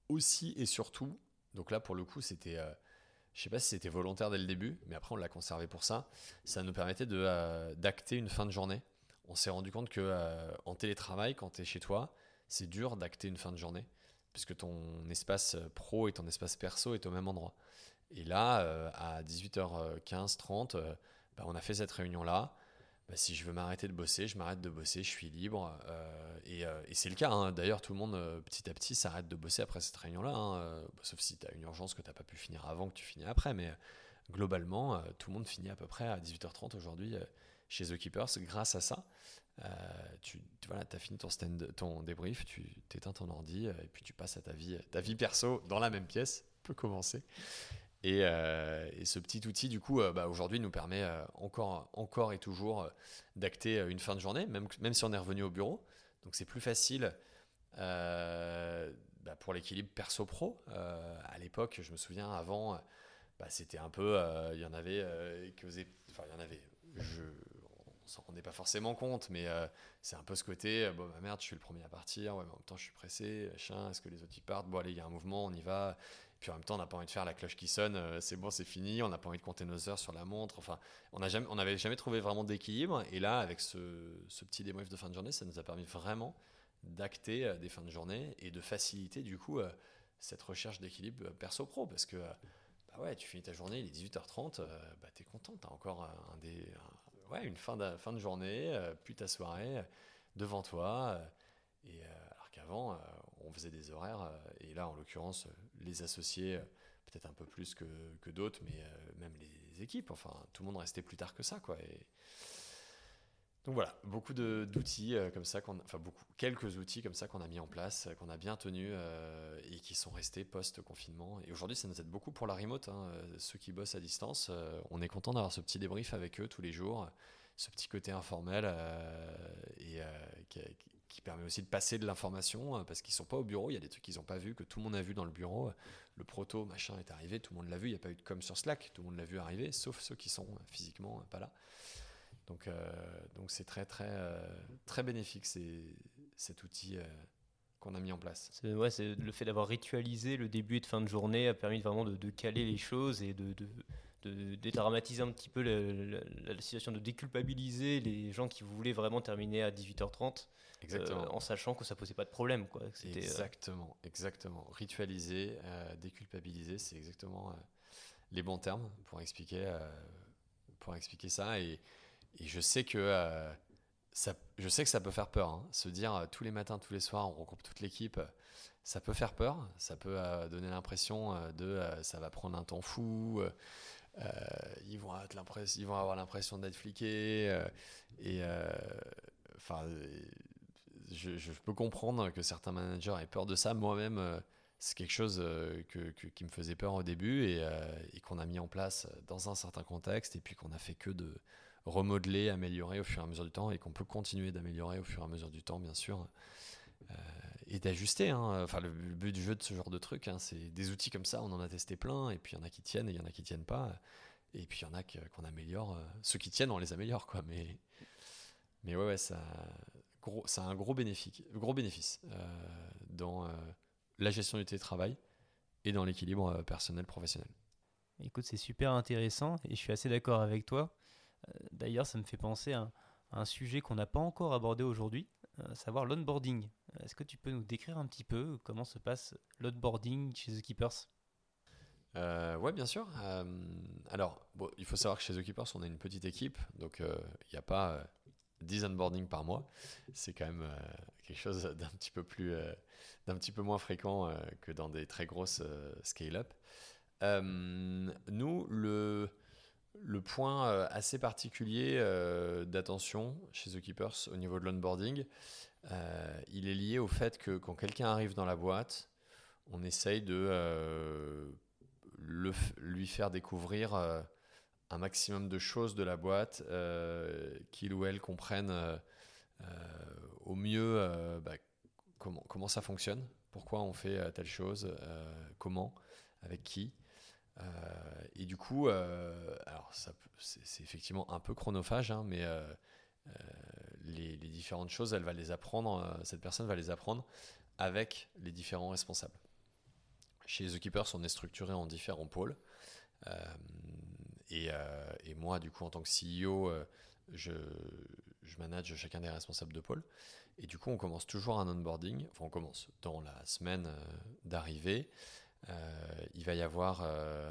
aussi et surtout, donc là pour le coup c'était, je sais pas si c'était volontaire dès le début, mais après on l'a conservé pour ça, ça nous permettait de, d'acter une fin de journée on s'est rendu compte que euh, en télétravail, quand tu es chez toi, c'est dur d'acter une fin de journée, puisque ton espace pro et ton espace perso est au même endroit. Et là, euh, à 18h15, 30, euh, bah, on a fait cette réunion-là. Bah, si je veux m'arrêter de bosser, je m'arrête de bosser, je suis libre. et, c'est le cas. Hein. D'ailleurs, tout le monde, petit à petit, s'arrête de bosser après cette réunion-là. Hein. Bah, sauf si tu as une urgence que tu n'as pas pu finir avant, que tu finis après. Mais globalement, tout le monde finit à peu près à 18h30 aujourd'hui chez The Keepers grâce à ça. Euh, tu, voilà, as fini ton, stand, ton débrief, tu t'éteins ton ordi euh, et puis tu passes à ta vie, ta vie perso dans la même pièce, peut commencer. Et, euh, et, ce petit outil, du coup, bah, aujourd'hui nous permet encore, encore et toujours d'acter une fin de journée, même, même si on est revenu au bureau. Donc c'est plus facile bah, pour l'équilibre perso-pro. à l'époque, je me souviens, avant, bah, c'était un peu, il y en avait qui enfin il y en avait, je, s'en rendait pas forcément compte, mais euh, c'est un peu ce côté, euh, bon, bah merde, je suis le premier à partir, ouais, mais en même temps, je suis pressé, machin, est-ce que les autres y partent? Bon, allez, il y a un mouvement, on y va. puis en même temps, on n'a pas envie de faire la cloche qui sonne, euh, c'est bon, c'est fini, on n'a pas envie de compter nos heures sur la montre. Enfin, on n'avait jamais, jamais trouvé vraiment d'équilibre. Et là, avec ce, petit débrief de fin de journée, ça nous a permis vraiment d'acter des fins de journée et de faciliter, du coup, cette recherche d'équilibre perso-pro. Parce que, bah ouais, tu finis ta journée, il est 18h30, bah, tu es content, tu as encore un, des, ouais, une fin de, journée, euh, puis ta soirée euh, devant toi. Euh, et alors qu'avant, on faisait des horaires, et là, en l'occurrence, les associés, peut-être un peu plus que, d'autres, mais même les équipes, enfin, tout le monde restait plus tard que ça, quoi. Donc voilà, beaucoup d'outils comme ça, enfin beaucoup, quelques outils comme ça qu'on a mis en place, qu'on a bien tenus et qui sont restés post-confinement. Et aujourd'hui, ça nous aide beaucoup pour la remote. Hein. Ceux qui bossent à distance, on est content d'avoir ce petit débrief avec eux tous les jours, ce petit côté informel et qui permet aussi de passer de l'information euh, parce qu'ils sont pas au bureau. Il y a des trucs qu'ils n'ont pas vu que tout le monde a vu dans le bureau. Le proto machin est arrivé, tout le monde l'a vu. Il n'y a pas eu de com sur Slack, tout le monde l'a vu arriver, sauf ceux qui sont physiquement pas là. Donc donc c'est très très très bénéfique cet outil qu'on a mis en place. C'est ouais, le fait d'avoir ritualisé le début et de fin de journée a permis vraiment de, de caler les choses et de, de, de dédramatiser un petit peu la, situation, de déculpabiliser les gens qui voulaient vraiment terminer à 18h30, euh, en sachant que ça posait pas de problème. Quoi. Euh, exactement, exactement. Ritualiser, euh, déculpabiliser, c'est exactement les bons termes pour expliquer, pour expliquer ça. Et, et je sais que ça, je sais que ça peut faire peur. Hein. Se dire tous les matins, tous les soirs, on regroupe toute l'équipe ça peut faire peur, ça peut donner l'impression de ça va prendre un temps fou, euh, ils, vont avoir l'impression d'être fliqués. Euh, et euh, enfin, je, peux comprendre que certains managers aient peur de ça. Moi-même, c'est quelque chose qui me faisait peur au début et, et qu'on a mis en place dans un certain contexte et puis qu'on a fait que de remodeler, améliorer au fur et à mesure du temps et qu'on peut continuer d'améliorer au fur et à mesure du temps, bien sûr et d'ajuster. Hein. Enfin, le but du jeu de ce genre de truc, hein, c'est des outils comme ça, on en a testé plein, et puis il y en a qui tiennent et il y en a qui tiennent pas. Et puis il y en a qu'on améliore. Euh, ceux qui tiennent, on les améliore, quoi. Mais, mais ouais, ouais, ça, gros, a un gros bénéfice, gros bénéfice euh, dans euh, la gestion du télétravail et dans l'équilibre personnel-professionnel. Écoute, c'est super intéressant et je suis assez d'accord avec toi. D'ailleurs, ça me fait penser à un sujet qu'on n'a pas encore abordé aujourd'hui, à savoir l'onboarding. Est-ce que tu peux nous décrire un petit peu comment se passe l'onboarding chez The Keepers? Euh, ouais, bien sûr. Euh, alors, il faut savoir que chez The Keepers, on a une petite équipe, donc euh, il n'y a pas 10 onboarding par mois. C'est quand même quelque chose d'un petit peu plus, d'un petit peu moins fréquent que dans des très grosses scale-up. nous, le, le point assez particulier d'attention chez The Keepers au niveau de l'onboarding, euh, il est lié au fait que quand quelqu'un arrive dans la boîte, on essaye de euh, lui faire découvrir euh, un maximum de choses de la boîte, qu'il ou elle comprenne au mieux bah, comment ça fonctionne, pourquoi on fait telle chose, comment, avec qui. Et du coup, alors c'est effectivement un peu chronophage, hein, mais les, différentes choses, elle va les apprendre, euh, cette personne va les apprendre avec les différents responsables. Chez The Keepers, on est structuré en différents pôles. Euh, euh, et, moi, du coup, en tant que CEO, je, je, manage chacun des responsables de pôle. Et du coup, on commence toujours un onboarding. Enfin, on commence dans la semaine d'arrivée. Il va y avoir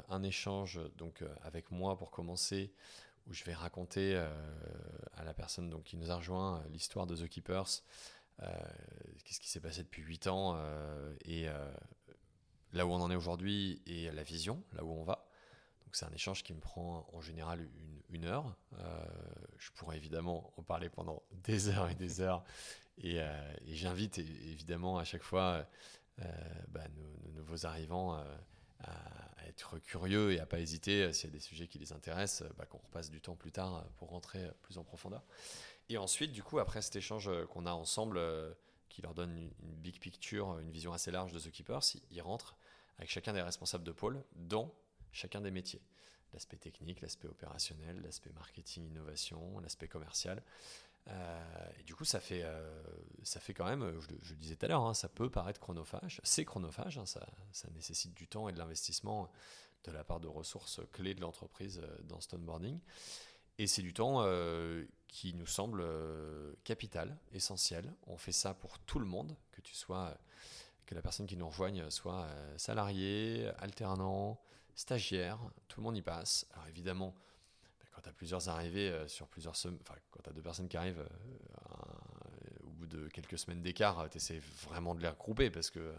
un échange donc avec moi pour commencer où je vais raconter euh, à la personne donc, qui nous a rejoint euh, l'histoire de The Keepers, euh, qu'est-ce qui s'est passé depuis 8 ans et là où on en est aujourd'hui et la vision, là où on va. Donc c'est un échange qui me prend en général une, heure. je pourrais évidemment en parler pendant des heures et des heures. Et, j'invite évidemment à chaque fois bah, nos, nouveaux arrivants à être curieux et à pas hésiter euh, s'il y a des sujets qui les intéressent, euh, bah, qu'on repasse du temps plus tard euh, pour rentrer plus en profondeur. Et ensuite, du coup, après cet échange qu'on a ensemble, qui leur donne une, big picture, une vision assez large de The Keepers, ils rentrent avec chacun des responsables de pôle dans chacun des métiers. L'aspect technique, l'aspect opérationnel, l'aspect marketing, innovation, l'aspect commercial. Euh, et du coup, ça fait, euh, ça fait quand même, je, le disais tout à l'heure, hein, ça peut paraître chronophage. C'est chronophage, hein, ça, nécessite du temps et de l'investissement de la part de ressources clés de l'entreprise euh, dans Stoneboarding. Et c'est du temps qui nous semble capital, essentiel. On fait ça pour tout le monde, que tu sois, que la personne qui nous rejoigne soit salarié, alternant, stagiaire, tout le monde y passe. Alors évidemment, quand tu as plusieurs arrivées euh, sur plusieurs semaines, quand tu as deux personnes qui arrivent euh, au bout de quelques semaines d'écart, euh, tu essaies vraiment de les regrouper parce que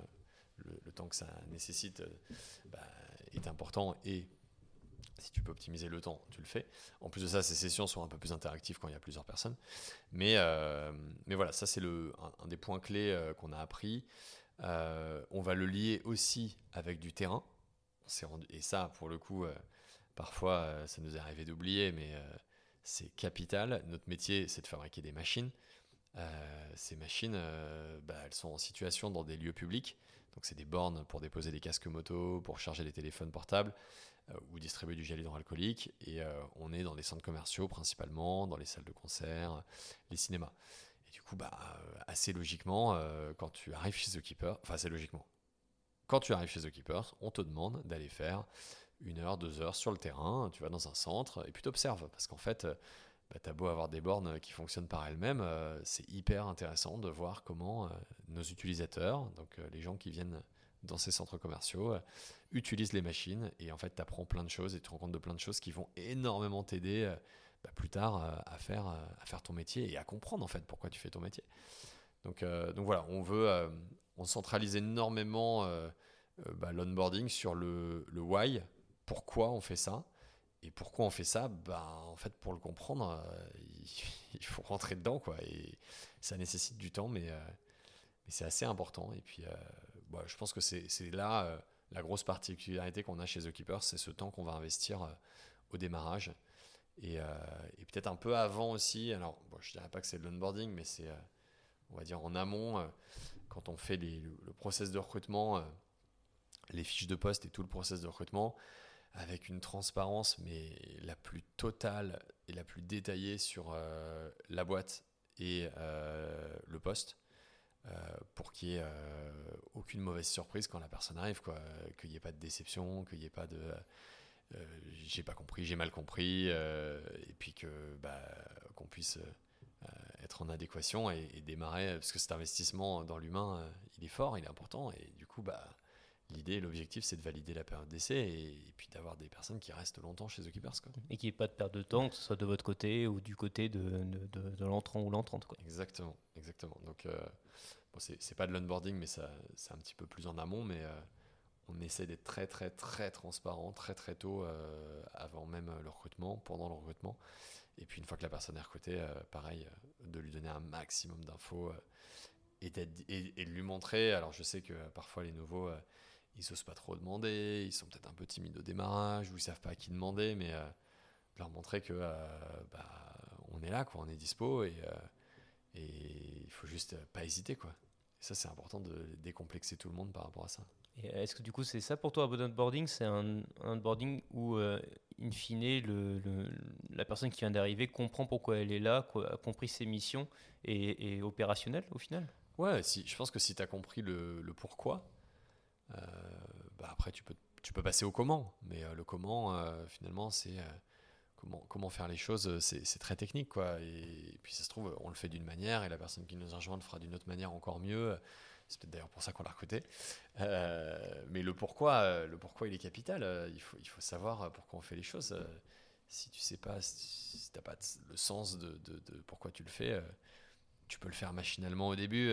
le, temps que ça nécessite bah, est important et si tu peux optimiser le temps, tu le fais. En plus de ça, ces sessions sont un peu plus interactives quand il y a plusieurs personnes. Mais, voilà, ça c'est un, des points clés qu'on a appris. on va le lier aussi avec du terrain. Et ça, pour le coup, Parfois, euh, ça nous est arrivé d'oublier, mais euh, c'est capital. Notre métier, c'est de fabriquer des machines. ces machines, bah, elles sont en situation dans des lieux publics. Donc c'est des bornes pour déposer des casques moto, pour charger les téléphones portables ou distribuer du gel hydroalcoolique. Et on est dans les centres commerciaux principalement, dans les salles de concert, les cinémas. Et du coup, bah, assez logiquement, quand tu arrives chez The Keeper, enfin assez logiquement, quand tu arrives chez The Keepers, on te demande d'aller faire une heure, deux heures sur le terrain, tu vas dans un centre et puis tu observes. Parce qu'en fait, bah, tu as beau avoir des bornes qui fonctionnent par elles-mêmes, euh, c'est hyper intéressant de voir comment euh, nos utilisateurs, donc euh, les gens qui viennent dans ces centres commerciaux, utilisent les machines et en fait, tu apprends plein de choses et tu te rends compte de plein de choses qui vont énormément t'aider bah, plus tard à, faire, à faire ton métier et à comprendre en fait pourquoi tu fais ton métier. Donc, donc voilà, on veut, on centralise énormément euh, euh, bah, l'onboarding sur le, le, why, pourquoi on fait ça. Et pourquoi on fait ça? Bah, En fait, pour le comprendre, euh, il, faut rentrer dedans. Quoi, et ça nécessite du temps, mais, mais c'est assez important. Et puis, bah, je pense que c'est là la grosse particularité qu'on a chez The Keeper, c'est ce temps qu'on va investir au démarrage. Et, peut-être un peu avant aussi, alors je ne dirais pas que c'est de l'onboarding, mais c'est, on va dire, en amont, quand on fait le, process de recrutement, euh, les fiches de poste et tout le process de recrutement, avec une transparence mais la plus totale et la plus détaillée sur euh, la boîte et euh, le poste, pour qu'il n'y ait aucune mauvaise surprise quand la personne arrive, qu'il n'y ait pas de déception, qu'il n'y ait pas de j'ai pas compris, j'ai mal compris, et puis que bah, qu'on puisse être en adéquation et, démarrer, parce que cet investissement dans l'humain, euh, il est fort, il est important, et du coup, bah, l'idée, l'objectif, c'est de valider la période d'essai et, puis d'avoir des personnes qui restent longtemps chez Keepers. Quoi. Et qu'il n'y ait pas de perte de temps, que ce soit de votre côté ou du côté de, de, de, l'entrant ou l'entrante. Quoi. Exactement, exactement. Donc, euh, bon, c'est, pas de l'onboarding, mais c'est un petit peu plus en amont, mais euh, on essaie d'être très, très, très transparent, très, très tôt, avant même le recrutement, pendant le recrutement. Et puis une fois que la personne est recrutée, pareil, de lui donner un maximum d'infos euh, et, et, de lui montrer. Alors je sais que euh, parfois les nouveaux, euh, ils n'osent pas trop demander, ils sont peut-être un peu timides au démarrage ou ils savent pas à qui demander, mais leur montrer que bah, on est là, quoi, on est dispo et, et il faut juste pas hésiter. Quoi. Et ça c'est important de décomplexer tout le monde par rapport à ça. Est-ce que du coup c'est ça pour toi un onboarding C'est un, onboarding où in fine, le, la personne qui vient d'arriver comprend pourquoi elle est là, a compris ses missions et est opérationnelle au final? Ouais, si, je pense que si tu as compris le, pourquoi, euh, bah après tu peux, tu peux passer au comment. Mais euh, le comment, euh, finalement, c'est comment, faire les choses, c'est très technique. Quoi. Et, puis ça se trouve, on le fait d'une manière et la personne qui nous rejoint le fera d'une autre manière encore mieux. C'est peut-être d'ailleurs pour ça qu'on l'a recruté. Euh, mais le pourquoi, euh, le pourquoi il est capital. Euh, il, faut, il faut savoir pourquoi on fait les choses. Si tu sais pas, si tu n'as pas le sens de, pourquoi tu le fais, tu peux le faire machinalement au début,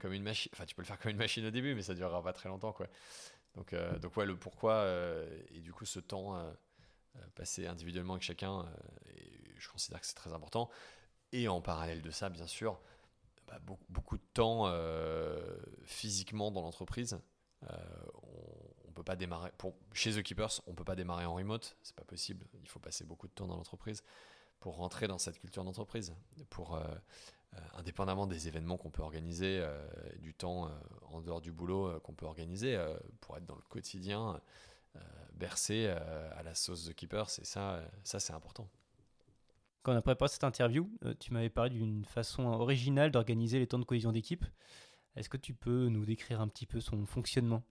comme une machine. Enfin, tu peux le faire comme une machine au début, mais ça durera pas très longtemps, quoi. Donc, donc ouais, le pourquoi et du coup ce temps passé individuellement avec chacun, je considère que c'est très important. Et en parallèle de ça, bien sûr, bah, beaucoup, de temps euh, physiquement dans l'entreprise. Euh, on, peut pas démarrer pour, chez The Keepers, on peut pas démarrer en remote, c'est pas possible. Il faut passer beaucoup de temps dans l'entreprise pour rentrer dans cette culture d'entreprise, pour euh, indépendamment des événements qu'on peut organiser, du temps en dehors du boulot qu'on peut organiser, pour être dans le quotidien, bercé à la sauce The Keepers, et ça, ça c'est important. Quand on a préparé cette interview, euh, tu m'avais parlé d'une façon originale d'organiser les temps de cohésion d'équipe. Est-ce que tu peux nous décrire un petit peu son fonctionnement?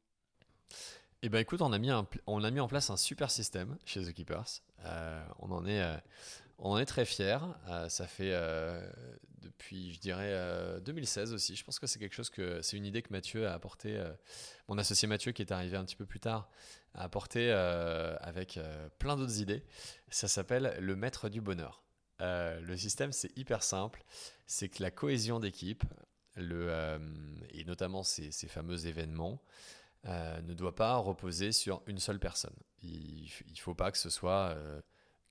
Eh ben écoute, on a, mis on a mis en place un super système chez The Keepers. Euh, on, en est, euh, on en est très fiers. ça fait depuis, je dirais, 2016 aussi. Je pense que c'est quelque chose que c'est une idée que Mathieu a apporté, mon associé Mathieu qui est arrivé un petit peu plus tard, a apporté avec plein d'autres idées. Ça s'appelle le maître du bonheur. Euh, le système, c'est hyper simple. C'est que la cohésion d'équipe, euh, et notamment ces, fameux événements, euh, ne doit pas reposer sur une seule personne. Il ne faut pas que ce soit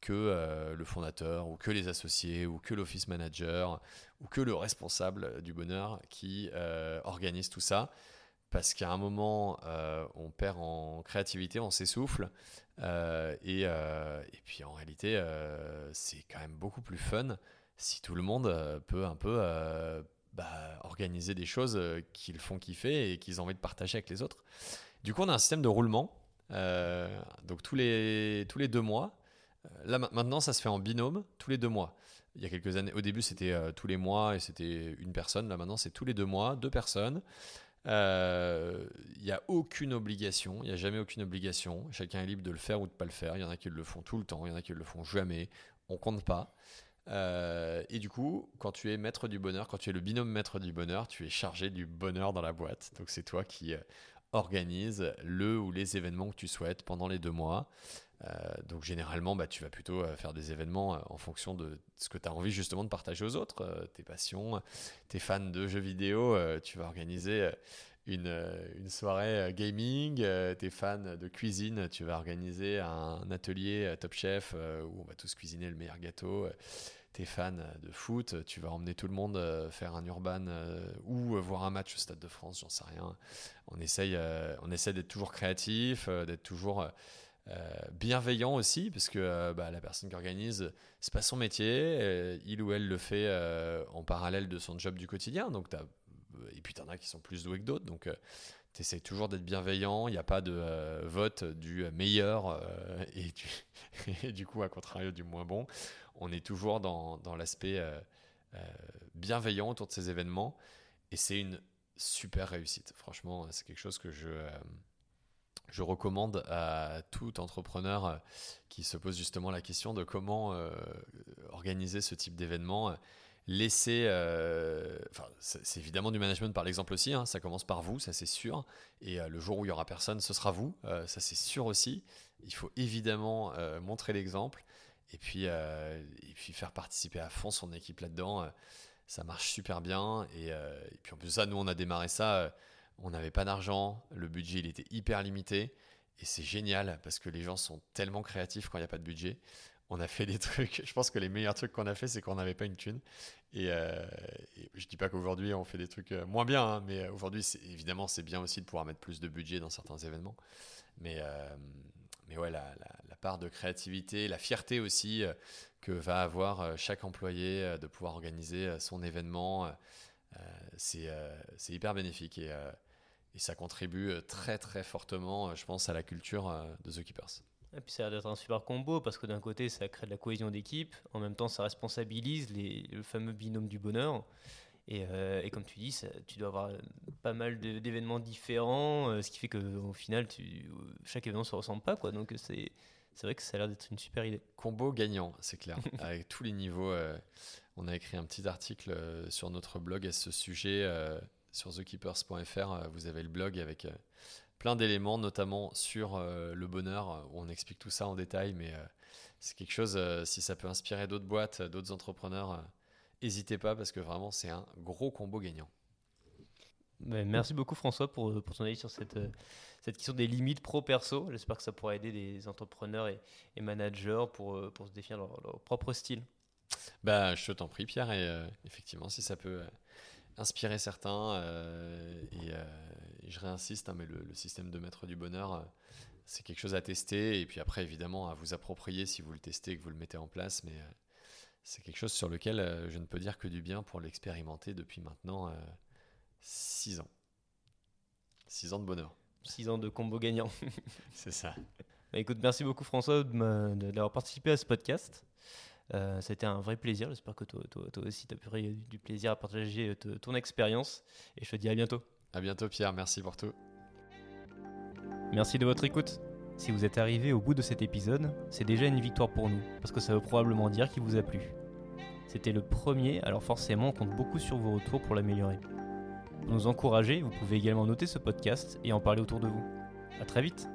que le fondateur, ou que les associés, ou que l'office manager, ou que le responsable du bonheur qui organise tout ça parce qu'à un moment, on perd en créativité, on s'essouffle, euh, et, euh, et, puis en réalité, euh, c'est quand même beaucoup plus fun si tout le monde euh, peut un peu euh, bah, organiser des choses euh, qui le font kiffer et qu'ils ont envie de partager avec les autres. Du coup, on a un système de roulement. euh, donc tous les, tous les deux mois. Euh, Là ma- maintenant, ça se fait en binôme tous les deux mois. Il y a quelques années, au début, c'était euh, tous les mois et c'était une personne. Là maintenant, c'est tous les deux mois, deux personnes. Euh, Il n'y a aucune obligation, il n'y a jamais aucune obligation. Chacun est libre de le faire ou de pas le faire. Il y en a qui le font tout le temps, il y en a qui le font jamais. On compte pas. Et du coup, quand tu es maître du bonheur, quand tu es le binôme maître du bonheur, tu es chargé du bonheur dans la boîte. Donc c'est toi qui organise le ou les événements que tu souhaites pendant les deux mois. Euh, donc généralement, bah, tu vas plutôt euh, faire des événements euh, en fonction de ce que tu as envie justement de partager aux autres, tes passions, tes fans de jeux vidéo, tu vas organiser une, soirée gaming, tes fans de cuisine, tu vas organiser un atelier Top Chef où on va tous cuisiner le meilleur gâteau. tes fans de foot, tu vas emmener tout le monde faire un urban ou voir un match au Stade de France, j'en sais rien. On essaye, on essaie d'être toujours créatif, d'être toujours bienveillant aussi, parce que euh, bah, la personne qui organise, c'est pas son métier, euh, il ou elle le fait euh, en parallèle de son job du quotidien, donc t'as- et puis t'en as qui sont plus doués que d'autres, donc tu essaies toujours d'être bienveillant, il n'y a pas de euh, vote du meilleur euh, et, du, du coup, à contrario, du moins bon. On est toujours dans, dans l'aspect euh, euh, bienveillant autour de ces événements et c'est une super réussite. Franchement, c'est quelque chose que je, euh, je recommande à tout entrepreneur euh, qui se pose justement la question de comment euh, organiser ce type d'événement. Laisser, euh, enfin, c'est évidemment du management par l'exemple aussi. hein, ça commence par vous, ça c'est sûr. Et le jour où il y aura personne, ce sera vous. ça c'est sûr aussi. Il faut évidemment montrer l'exemple et puis et puis faire participer à fond son équipe là-dedans. ça marche super bien. Et, et puis en plus ça, nous on a démarré ça. On n'avait pas d'argent, le budget il était hyper limité. Et c'est génial parce que les gens sont tellement créatifs quand il n'y a pas de budget. On a fait des trucs, je pense que les meilleurs trucs qu'on a fait, c'est qu'on n'avait pas une thune. Et, euh, je dis pas qu'aujourd'hui on fait des trucs euh, moins bien, hein, mais euh, aujourd'hui, évidemment, c'est bien aussi de pouvoir mettre plus de budget dans certains événements. Mais, mais ouais, la, part de créativité, la fierté aussi que va avoir chaque employé de pouvoir organiser son événement, c'est hyper bénéfique et, et ça contribue euh, très très fortement, euh, je pense, à la culture euh, de The Keepers. Et puis ça a l'air d'être un super combo parce que d'un côté ça crée de la cohésion d'équipe, en même temps ça responsabilise les, le fameux binôme du bonheur. Et, euh, et comme tu dis, ça- tu dois avoir pas mal d'événements différents, euh, ce qui fait qu'au final tu, chaque événement se ressemble pas. Quoi. Donc c'est vrai que ça a l'air d'être une super idée. Combo gagnant, c'est clair, avec tous les niveaux. euh, on a écrit un petit article sur notre blog à ce sujet, sur thekeepers.fr. euh, vous avez le blog avec euh, plein d'éléments, notamment sur euh, le bonheur, où on explique tout ça en détail. Mais c'est quelque chose, si ça peut inspirer d'autres boîtes, d'autres entrepreneurs, n'hésitez pas parce que vraiment c'est un gros combo gagnant. Merci beaucoup François pour, pour ton avis sur cette, cette question des limites pro-perso. J'espère que ça pourra aider des entrepreneurs et, et managers pour, pour se définir leur, leur propre style. Bah, je t'en prie, Pierre, et euh, effectivement, si ça peut euh, inspirer certains, euh, et, euh, et je réinsiste, hein, mais le, le système de maître du bonheur, euh, c'est quelque chose à tester, et puis après, évidemment, à vous approprier si vous le testez et que vous le mettez en place, mais c'est quelque chose sur lequel je ne peux dire que du bien pour l'expérimenter depuis maintenant 6 ans. 6 ans de bonheur, 6 ans de combo gagnant. c'est ça. Bah, écoute, merci beaucoup François d'avoir participé à ce podcast. Euh, C'était un vrai plaisir. J'espère que toi, toi, toi aussi, tu as pris du plaisir à partager euh, ton expérience. Et je te dis à bientôt. À bientôt, Pierre, merci pour tout. Merci de votre écoute. Si vous êtes arrivé au bout de cet épisode, c'est déjà une victoire pour nous, parce que ça veut probablement dire qu'il vous a plu. C'était le premier, alors forcément on compte beaucoup sur vos retours pour l'améliorer. Pour nous encourager, vous pouvez également noter ce podcast et en parler autour de vous. A très vite